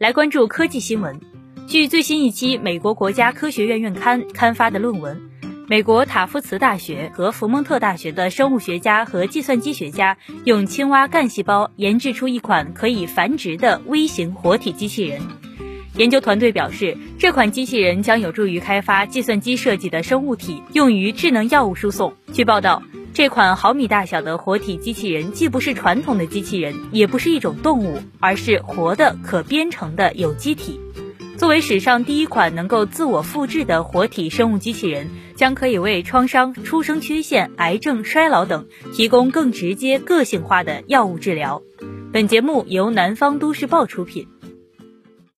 来关注科技新闻。据最新一期美国国家科学院院刊刊发的论文，美国塔夫茨大学和福蒙特大学的生物学家和计算机学家用青蛙干细胞研制出一款可以繁殖的微型活体机器人。研究团队表示，这款机器人将有助于开发计算机设计的生物体，用于智能药物输送。据报道。这款毫米大小的活体机器人既不是传统的机器人，也不是一种动物，而是活的可编程的有机体。作为史上第一款能够自我复制的活体生物机器人，将可以为创伤、出生缺陷、癌症、衰老等提供更直接、个性化的药物治疗。本节目由南方都市报出品。